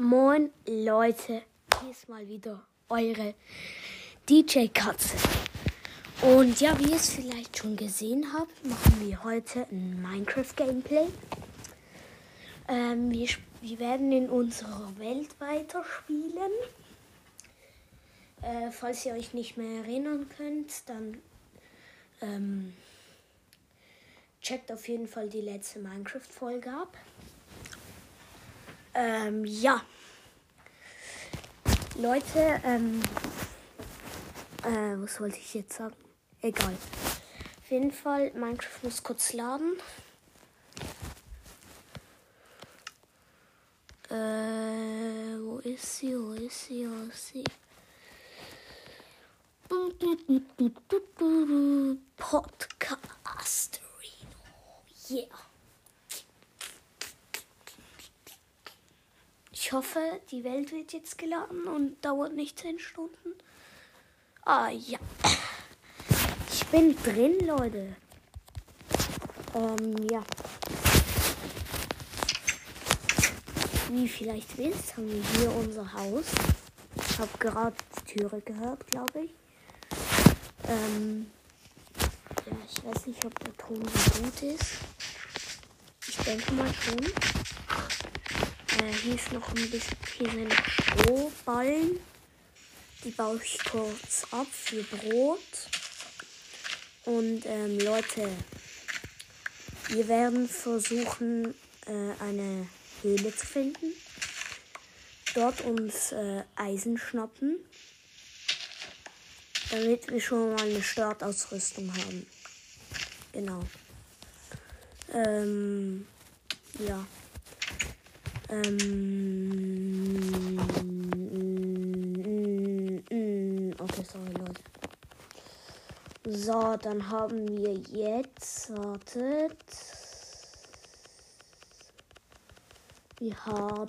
Moin Leute, hier ist mal wieder eure DJ Katze. Und ja, wie ihr es vielleicht schon gesehen habt, machen wir heute ein Minecraft Gameplay. Ähm, wir, wir werden in unserer Welt weiterspielen. Äh, falls ihr euch nicht mehr erinnern könnt, dann ähm, checkt auf jeden Fall die letzte Minecraft-Folge ab. Ähm, ja. Leute, ähm, äh, was wollte ich jetzt sagen? Egal. Auf jeden Fall, Minecraft muss kurz laden. Äh, wo ist sie? Wo ist sie? Wo ist sie? Podcast. Yeah. Ich hoffe, die Welt wird jetzt geladen und dauert nicht 10 Stunden. Ah ja. Ich bin drin, Leute. Ähm, ja. Wie vielleicht wisst, haben wir hier unser Haus. Ich habe gerade die Türe gehört, glaube ich. Ähm, ja, ich weiß nicht, ob der Ton so gut ist. Ich denke mal schon. Äh, hier ist noch ein bisschen, hier sind Strohballen. Die baue ich kurz ab für Brot. Und ähm, Leute, wir werden versuchen, äh, eine Höhle zu finden. Dort uns äh, Eisen schnappen. Damit wir schon mal eine Startausrüstung haben. Genau. Ähm, ja. Ähm, okay, sorry, Leute. So, dann haben wir jetzt, wartet. Wir haben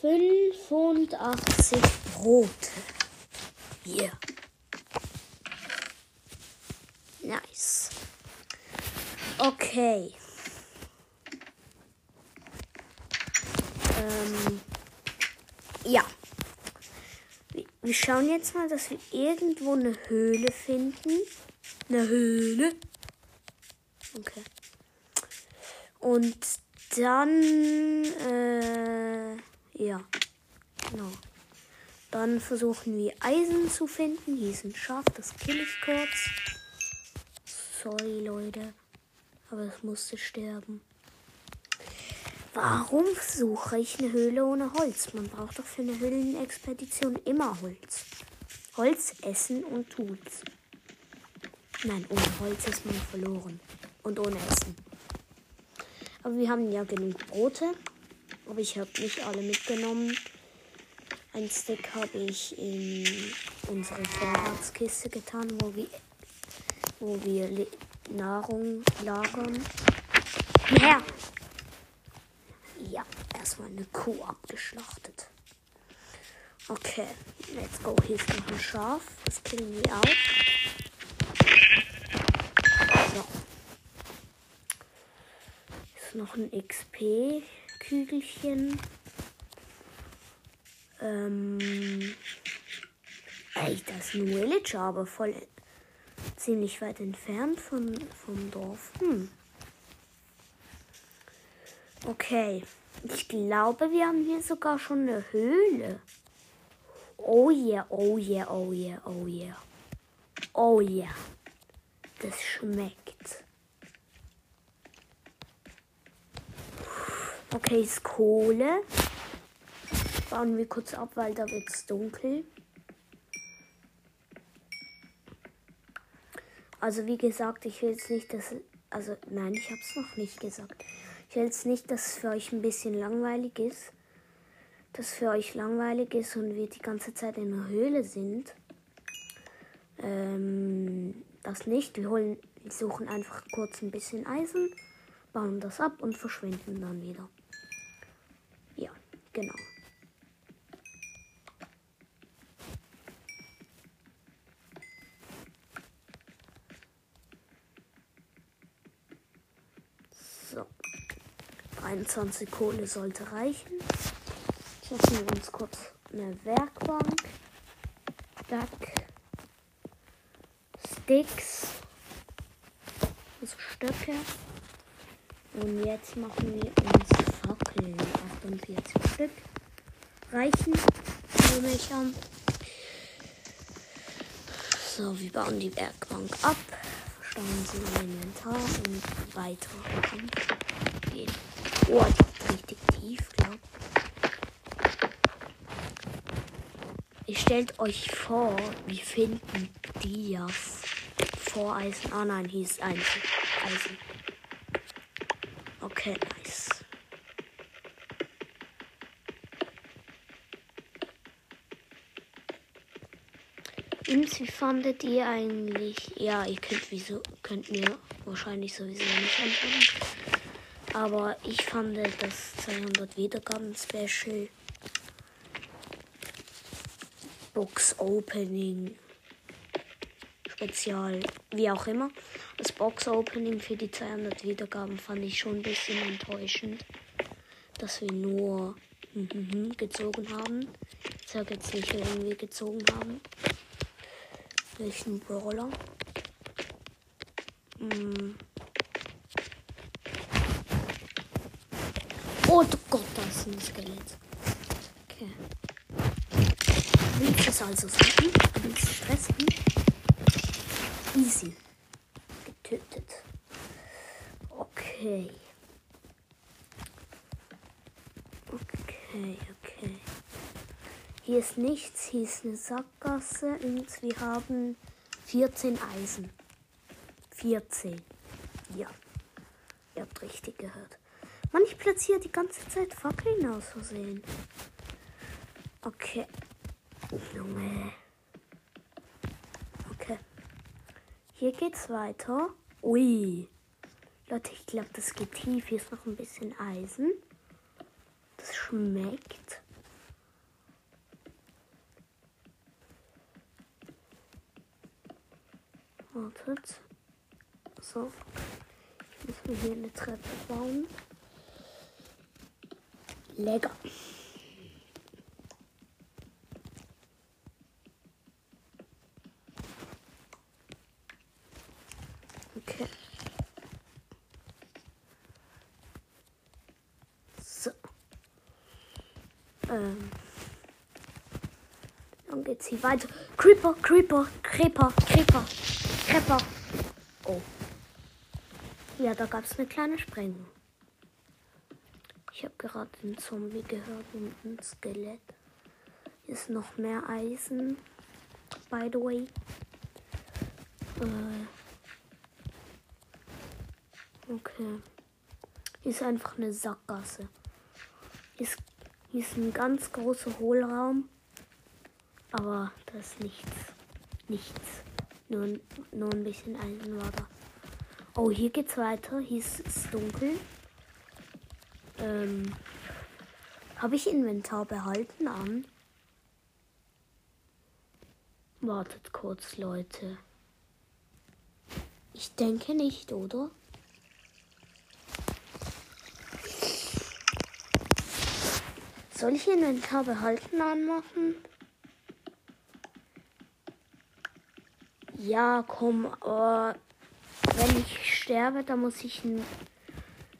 85 Brote. Hier. Nice. Okay. Ähm, ja. Wir schauen jetzt mal, dass wir irgendwo eine Höhle finden. Eine Höhle. Okay. Und dann, äh, ja. Genau. Dann versuchen wir Eisen zu finden. Hier ist ein Schaf, das kill ich kurz. Sorry, Leute. Aber es musste sterben. Warum suche ich eine Höhle ohne Holz? Man braucht doch für eine Höhlenexpedition immer Holz. Holz, Essen und Tools. Nein, ohne Holz ist man verloren. Und ohne Essen. Aber wir haben ja genug Brote. Aber ich habe nicht alle mitgenommen. Ein Stick habe ich in unsere Vorratskiste getan, wo wir, wo wir Nahrung lagern. Mehr! Ja, erstmal eine Kuh abgeschlachtet. Okay, let's go. Hier ist noch ein Schaf. Das killen wir auch. So. Ist noch ein XP-Kügelchen. Ähm. Ey, das ist ein Villager, aber voll ziemlich weit entfernt von, vom Dorf. Hm. Okay. Ich glaube, wir haben hier sogar schon eine Höhle. Oh yeah, oh yeah, oh yeah, oh yeah. Oh yeah. Das schmeckt. Okay, ist Kohle. Bauen wir kurz ab, weil da wird es dunkel. Also wie gesagt, ich will jetzt nicht, dass... Also nein, ich habe es noch nicht gesagt. Ich will jetzt nicht, dass es für euch ein bisschen langweilig ist. Dass es für euch langweilig ist und wir die ganze Zeit in der Höhle sind. Ähm, das nicht. Wir holen, wir suchen einfach kurz ein bisschen Eisen, bauen das ab und verschwinden dann wieder. Ja, genau. 21 Kohle sollte reichen. Schaffen wir uns kurz eine Werkbank. Duck. Sticks. Also Stöcke. Und jetzt machen wir uns Fackeln. 48 Stück. Reichen. Nehme ich an. So, wir bauen die Werkbank ab. Verstauen sie im Inventar und weiter. Oh, die richtig tief, glaube Ihr stellt euch vor, wir finden Dias. Voreisen. Ah nein, hier ist Eisen. Eisen. Okay, nice. Und wie fandet ihr eigentlich? Ja, ihr könnt wieso könnt mir wahrscheinlich sowieso nicht antworten. Aber ich fand das 200 Wiedergaben Special Box Opening Spezial, wie auch immer. Das Box Opening für die 200 Wiedergaben fand ich schon ein bisschen enttäuschend, dass wir nur gezogen haben. Ich sage jetzt nicht, wen wir gezogen haben. Welchen Brawler? Hm. Oh Gott, das ist ein Skelett. Okay. Willst es also sagen? Willst du stressen? Easy. Getötet. Okay. Okay, okay. Hier ist nichts, hier ist eine Sackgasse und wir haben 14 Eisen. 14. Ja. Ihr habt richtig gehört. Mann, ich platziere die ganze Zeit Fackeln aus Versehen. Okay. Junge. Okay. Hier geht's weiter. Ui. Leute, ich glaube, das geht tief. Hier ist noch ein bisschen Eisen. Das schmeckt. Wartet. So. Ich muss mir hier eine Treppe bauen. Lecker. Okay. So. Ähm. Dann geht's hier weiter. Creeper, Creeper, Creeper, Creeper, Creeper. Oh. Ja, da gab's eine kleine Sprengung. Gerade einen Zombie gehört und ein Skelett. Hier ist noch mehr Eisen. By the way. Äh. Okay. Hier ist einfach eine Sackgasse. Hier ist, hier ist ein ganz großer Hohlraum. Aber da ist nichts. Nichts. Nur, nur ein bisschen Eisen war da. Oh, hier geht's weiter. Hier ist es dunkel. Ähm, Habe ich Inventar behalten an? Wartet kurz, Leute. Ich denke nicht, oder? Soll ich Inventar behalten anmachen? Ja, komm, aber wenn ich sterbe, dann muss ich ein,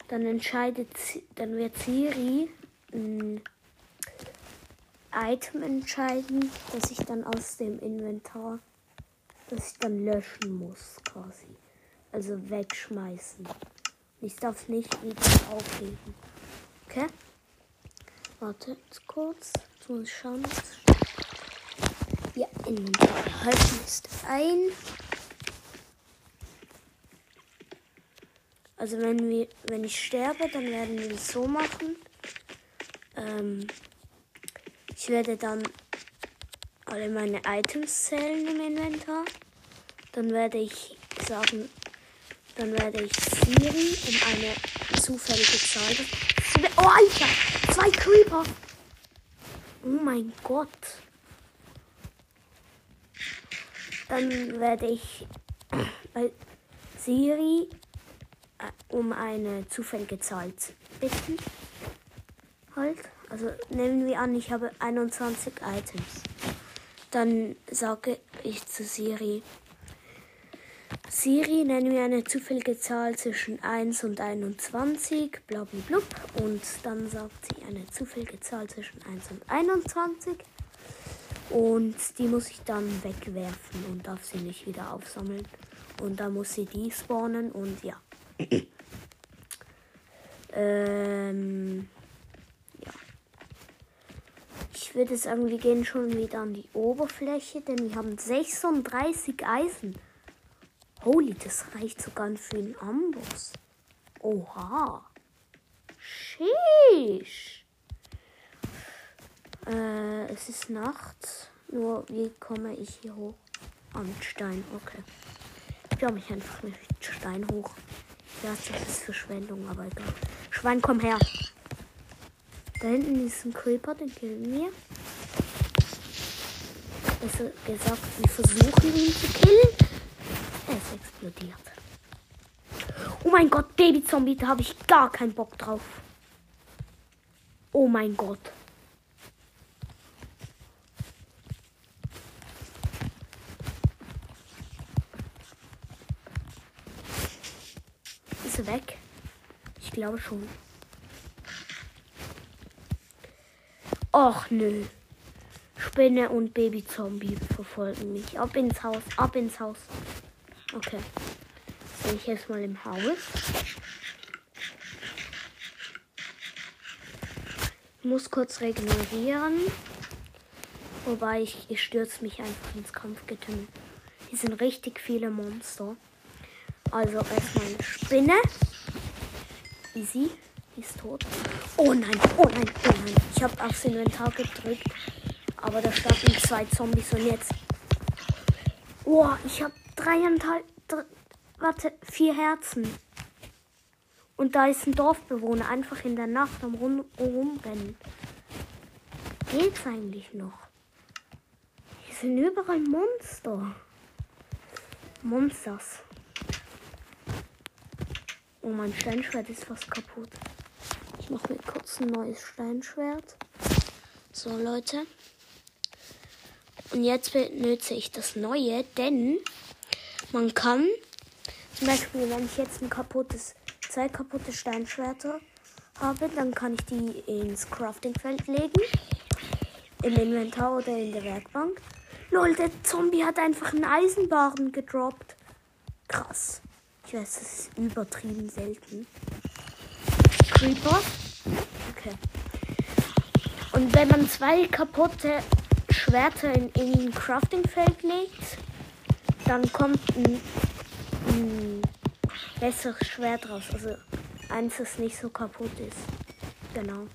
dann entscheidet, dann wird Siri ein Item entscheiden, das ich dann aus dem Inventar, das ich dann löschen muss, quasi. Also wegschmeißen. Ich darf nicht wieder aufheben. Okay? Warte kurz. Muss ich schauen. Ja, Inventar halten ist ein. Also wenn wir, wenn ich sterbe, dann werden wir es so machen. Ähm, ich werde dann alle meine Items zählen im Inventar. Dann werde ich sagen, dann werde ich Siri um eine zufällige Zahl. Oh, Alter! Zwei Creeper! Oh mein Gott! Dann werde ich bei Siri äh, um eine zufällige Zahl bitten. Halt. Also nehmen wir an, ich habe 21 Items. Dann sage ich zu Siri. Siri, nenne mir eine zufällige Zahl zwischen 1 und 21, blablabla. Und dann sagt sie eine zufällige Zahl zwischen 1 und 21. Und die muss ich dann wegwerfen und darf sie nicht wieder aufsammeln. Und dann muss sie die spawnen und ja. Ähm, ja. Ich würde sagen, wir gehen schon wieder an die Oberfläche, denn wir haben 36 Eisen. Holy, das reicht sogar für einen Amboss. Oha. Sheesh. Äh, es ist Nacht. Nur wie komme ich hier hoch? Ah, mit Stein. Okay. Ich baue mich einfach mit Stein hoch. Ja, das ist Verschwendung, aber egal. Schwein, komm her. Da hinten ist ein Creeper, den killen wir. Besser gesagt, wir versuchen ihn zu killen. Er ist explodiert. Oh mein Gott, Baby-Zombie, da habe ich gar keinen Bock drauf. Oh mein Gott. Weg? Ich glaube schon. Och nö. Spinne und Baby-Zombie verfolgen mich. Ab ins Haus, ab ins Haus. Okay. Bin ich jetzt mal im Haus. Ich muss kurz regenerieren. Wobei ich, ich stürze mich einfach ins Kampfgetümmel. Hier sind richtig viele Monster. Also erstmal eine Spinne. Easy. Die ist tot. Oh nein, oh nein, oh nein. Ich habe aufs Inventar gedrückt. Aber da standen zwei Zombies und jetzt. Oh, ich habe dreieinhalb, drei, warte, vier Herzen. Und da ist ein Dorfbewohner einfach in der Nacht am Rum, Rumrennen. Geht's eigentlich noch? Hier sind überall Monster. Monsters. Oh, mein Steinschwert ist fast kaputt. Ich mache mir kurz ein neues Steinschwert. So, Leute. Und jetzt benutze ich das neue, denn man kann, zum Beispiel, wenn ich jetzt ein kaputtes, zwei kaputte Steinschwerter habe, dann kann ich die ins Craftingfeld legen. Im Inventar oder in der Werkbank. Lol, der Zombie hat einfach einen Eisenbahn gedroppt. Krass. Ich weiß, das ist übertrieben selten. Creeper. Okay. Und wenn man zwei kaputte Schwerter in, in ein Craftingfeld legt, dann kommt ein, ein besseres Schwert raus. Also eins, das nicht so kaputt ist. Genau.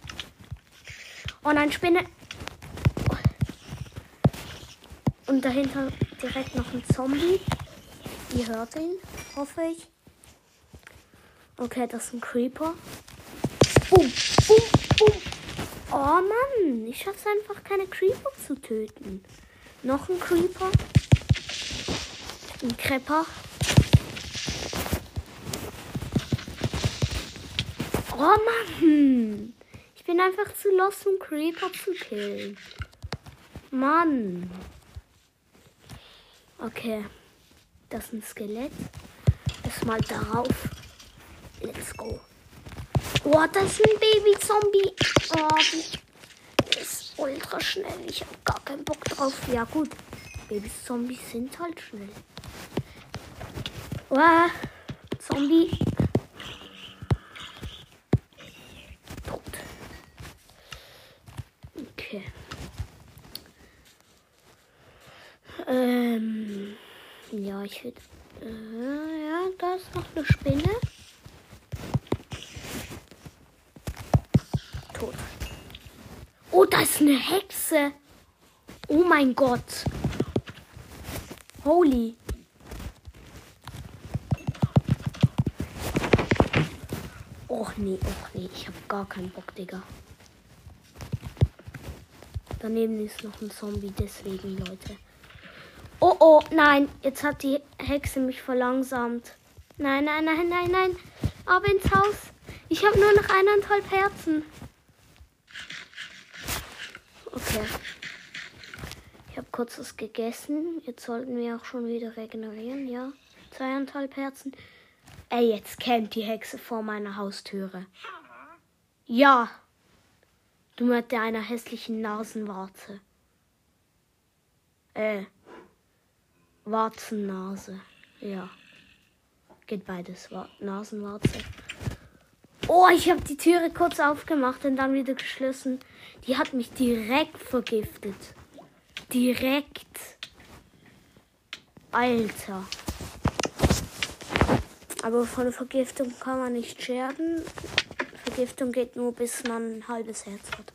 Und ein Spinne. Und dahinter direkt noch ein Zombie. Ihr hört ihn, hoffe ich. Okay, das ist ein Creeper. Boom, boom, boom. Oh Mann, ich schaff's einfach keine Creeper zu töten. Noch ein Creeper. Ein Krepper. Oh Mann. Ich bin einfach zu lost, um Creeper zu killen. Mann. Okay. Das ist ein Skelett. Erstmal darauf. Let's go. Oh, das ist ein Baby-Zombie. Oh, die ist ultra schnell. Ich habe gar keinen Bock drauf. Ja, gut. Baby-Zombies sind halt schnell. Wow. Zombie. Tot. Okay. Ähm. Ja, ich würde. Äh, ja, da ist noch eine Spinne. Tot. Oh, da ist eine Hexe. Oh mein Gott. Holy. Och nee, och nee, ich hab gar keinen Bock, Digga. Daneben ist noch ein Zombie, deswegen, Leute. Oh, oh, nein, jetzt hat die Hexe mich verlangsamt. Nein, nein, nein, nein, nein. Aber ins Haus. Ich habe nur noch eineinhalb Herzen. Okay. Ich habe kurz was gegessen. Jetzt sollten wir auch schon wieder regenerieren, ja. Zweieinhalb Herzen. Ey, jetzt campt die Hexe vor meiner Haustüre. Ja. Du mit deiner hässlichen Nasenwarze. Äh. Warzennase. Ja. Geht beides. Wa Nasenwarze. Oh, ich habe die Türe kurz aufgemacht und dann wieder geschlossen. Die hat mich direkt vergiftet. Direkt. Alter. Aber von Vergiftung kann man nicht scherben. Vergiftung geht nur bis man ein halbes Herz hat.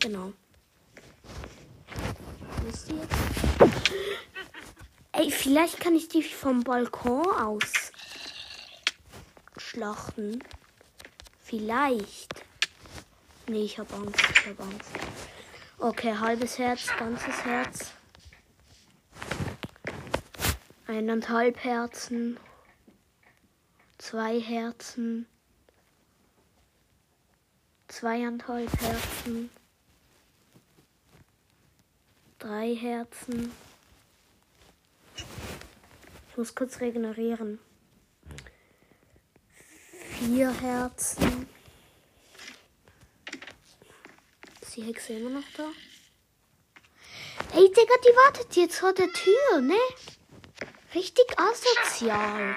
Genau. Wisst ihr? Ey, vielleicht kann ich die vom Balkon aus schlachten. Vielleicht. Nee, ich hab Angst. Ich hab Angst. Okay, halbes Herz, ganzes Herz. Eineinhalb Herzen. Zwei Herzen. Zweieinhalb Herzen. Drei Herzen. Ich muss kurz regenerieren. Vier Herzen. Ist die Hexe immer noch da? Ey, Digga, die wartet jetzt vor der Tür, ne? Richtig asozial.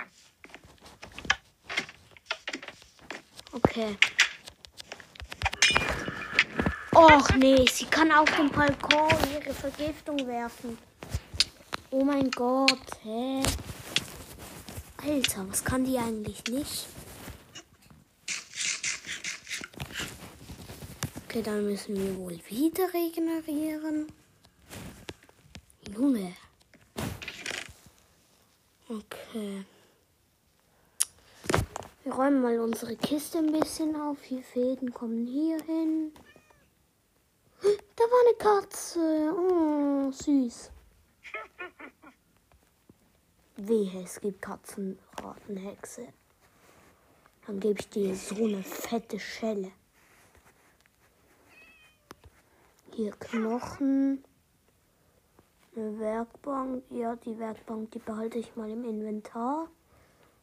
Okay. Och nee, sie kann auf dem Balkon ihre Vergiftung werfen. Oh mein Gott, hä? Alter, was kann die eigentlich nicht? Okay, dann müssen wir wohl wieder regenerieren. Junge. Okay. Wir räumen mal unsere Kiste ein bisschen auf. Vier Fäden kommen hier hin. Da war eine Katze. Oh, süß. Wehe, es gibt Katzenratenhexe. Dann gebe ich dir so eine fette Schelle. Hier Knochen. Eine Werkbank. Ja, die Werkbank, die behalte ich mal im Inventar.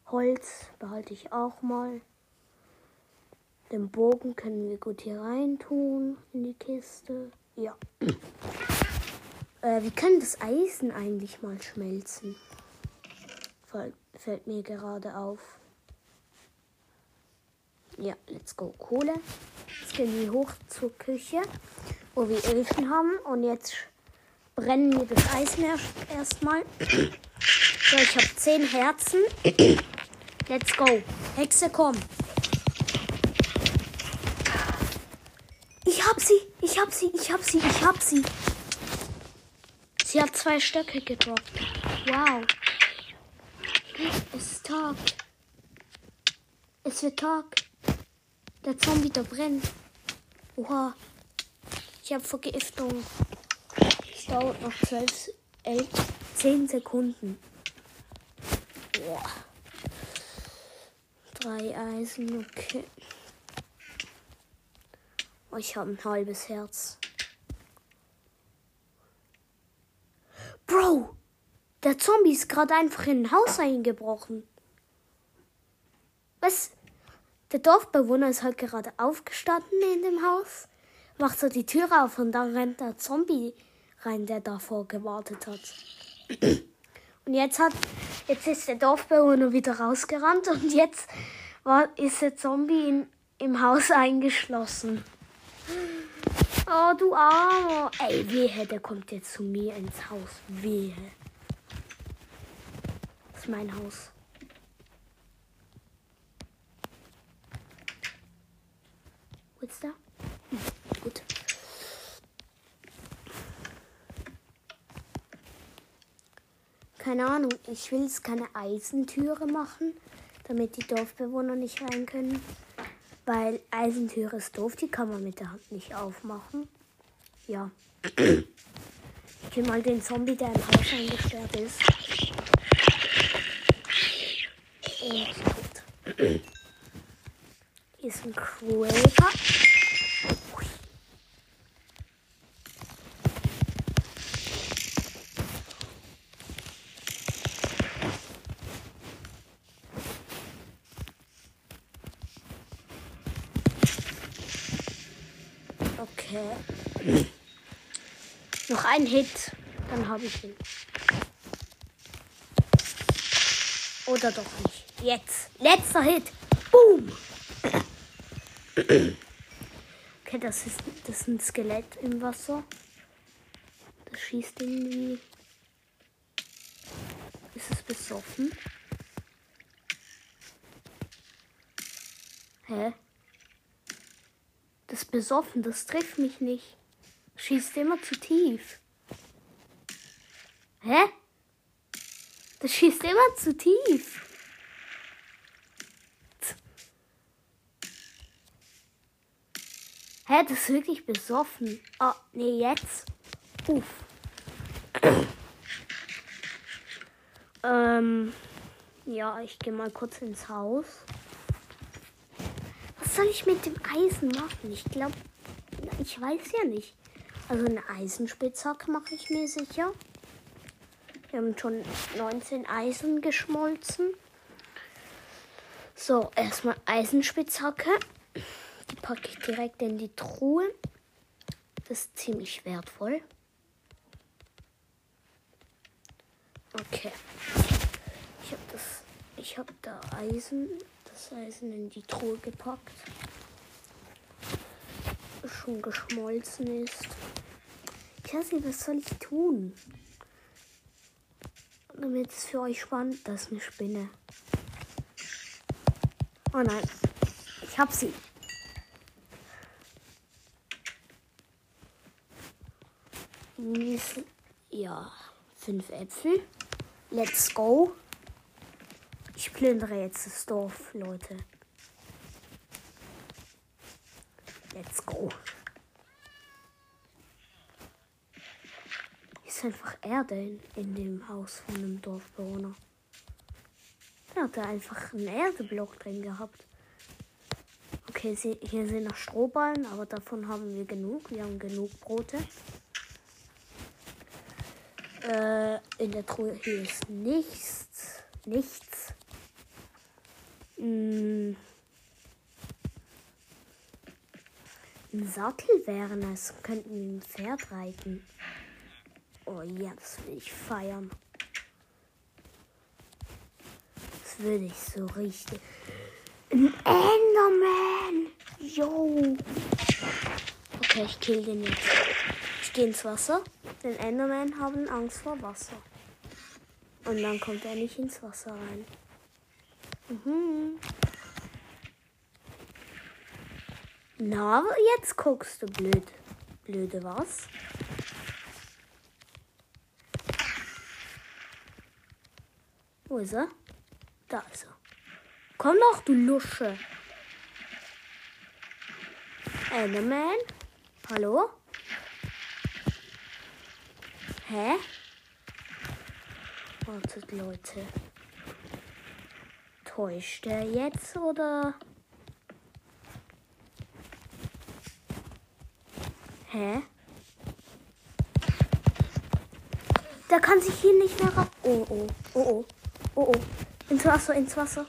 Holz behalte ich auch mal. Den Bogen können wir gut hier rein tun in die Kiste. Ja. äh, wir können das Eisen eigentlich mal schmelzen. Fällt mir gerade auf. Ja, let's go. Kohle. Jetzt gehen wir hoch zur Küche, wo wir Öfen haben. Und jetzt brennen wir das Eisen erstmal. So, ich habe zehn Herzen. Let's go. Hexe, komm. Ich hab sie, ich hab sie, ich hab sie, ich hab sie. Sie hat zwei Stöcke gedroppt. Wow. Es ist Tag. Es wird Tag. Der Zombie da brennt. Oha. Ich habe Vergiftung. Es dauert noch 12, 11, 10 Sekunden. Boah. Drei Eisen, okay. Oh, ich habe ein halbes Herz. Der Zombie ist gerade einfach in ein Haus eingebrochen. Was? Der Dorfbewohner ist halt gerade aufgestanden in dem Haus, macht so die Tür auf und dann rennt der Zombie rein, der davor gewartet hat. Und jetzt hat, jetzt ist der Dorfbewohner wieder rausgerannt und jetzt war, ist der Zombie in, im Haus eingeschlossen. Oh, du Armer. Ey, wehe, der kommt jetzt zu mir ins Haus. Wehe ist mein Haus. Wo ist da? Hm, gut. Keine Ahnung, ich will jetzt keine Eisentüre machen, damit die Dorfbewohner nicht rein können. Weil Eisentüre ist doof, die kann man mit der Hand nicht aufmachen. Ja. Ich kill mal den Zombie, der im Haus eingesperrt ist. Gut. ist ein Creeper. Okay. Noch ein Hit, dann habe ich ihn. Oder doch nicht. Jetzt. Letzter Hit. Boom. Okay, das ist, das ist ein Skelett im Wasser. Das schießt irgendwie. Ist es besoffen? Hä? Das ist besoffen, das trifft mich nicht. Schießt immer zu tief. Hä? Das schießt immer zu tief. Hä, das ist wirklich besoffen. Oh, nee, jetzt. Uff. ähm, ja, ich gehe mal kurz ins Haus. Was soll ich mit dem Eisen machen? Ich glaube, ich weiß ja nicht. Also eine Eisenspitzhacke mache ich mir sicher. Wir haben schon 19 Eisen geschmolzen. So, erstmal Eisenspitzhacke. Packe ich direkt in die Truhe. Das ist ziemlich wertvoll. Okay. Ich habe das. Ich habe da Eisen. Das Eisen in die Truhe gepackt. Schon geschmolzen ist. Nicht, was soll ich tun? Damit es für euch spannend, das ist eine Spinne. Oh nein. Ich hab sie. Ja, fünf Äpfel. Let's go. Ich plündere jetzt das Dorf, Leute. Let's go. Ist einfach Erde in, in dem Haus von einem Dorfbewohner. Der hatte einfach einen Erdeblock drin gehabt. Okay, hier sind noch Strohballen, aber davon haben wir genug. Wir haben genug Brote. Äh, in der Truhe hier ist nichts. Nichts. Mm. Ein Sattel wäre es. Könnten wir ein Pferd reiten. Oh ja, das will ich feiern. Das würde ich so richtig. Ein Enderman! Yo! Okay, ich kill den jetzt. Ich gehe ins Wasser. Denn Enderman haben Angst vor Wasser. Und dann kommt er nicht ins Wasser rein. Mhm. Na, jetzt guckst du blöd. Blöde was? Wo ist er? Da ist er. Komm doch, du Lusche. Enderman? Hallo? Hä? Wartet, Leute. Täuscht er jetzt oder? Hä? Der kann sich hier nicht mehr raus. Oh, oh, oh, oh, oh, oh. Ins Wasser, ins Wasser.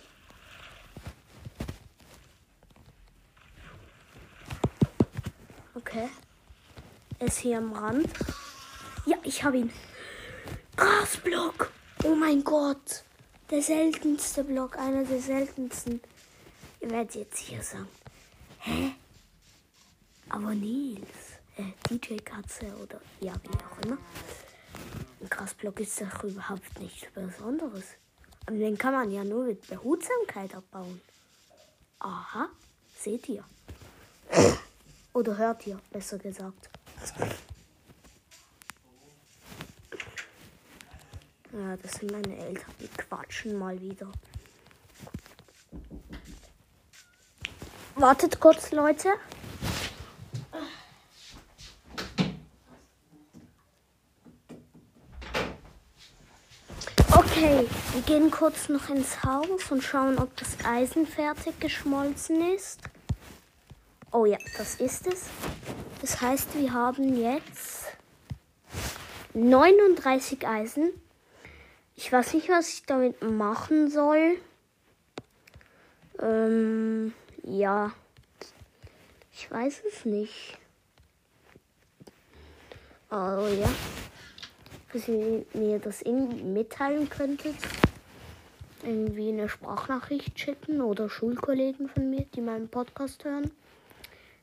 Okay. Ist hier am Rand. Ich habe ihn. Grasblock. Oh mein Gott. Der seltenste Block. Einer der seltensten. Ihr werdet jetzt hier sagen. Hä? Aber Nils. Äh, DJ Katze oder ja, wie auch immer. Ein Grasblock ist doch überhaupt nichts Besonderes. Und den kann man ja nur mit Behutsamkeit abbauen. Aha, seht ihr. Oder hört ihr, besser gesagt. Ja, das sind meine Eltern, die quatschen mal wieder. Wartet kurz, Leute. Okay, wir gehen kurz noch ins Haus und schauen, ob das Eisen fertig geschmolzen ist. Oh ja, das ist es. Das heißt, wir haben jetzt 39 Eisen. Ich weiß nicht, was ich damit machen soll. Ähm, ja. Ich weiß es nicht. Oh ja. Dass ihr mir das irgendwie mitteilen könntet. Irgendwie eine Sprachnachricht schicken oder Schulkollegen von mir, die meinen Podcast hören.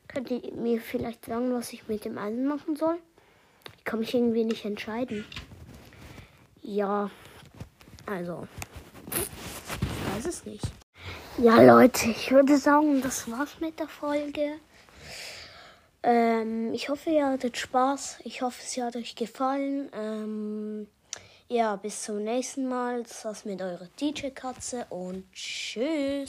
Könnt ihr mir vielleicht sagen, was ich mit dem Eisen machen soll? Ich kann mich irgendwie nicht entscheiden. Ja, also. Ich weiß es nicht. Ja, Leute, ich würde sagen, das war's mit der Folge. Ähm, ich hoffe, ihr hattet Spaß. Ich hoffe, es hat euch gefallen. Ähm, ja, bis zum nächsten Mal. Das war's mit eurer DJ-Katze und tschüss.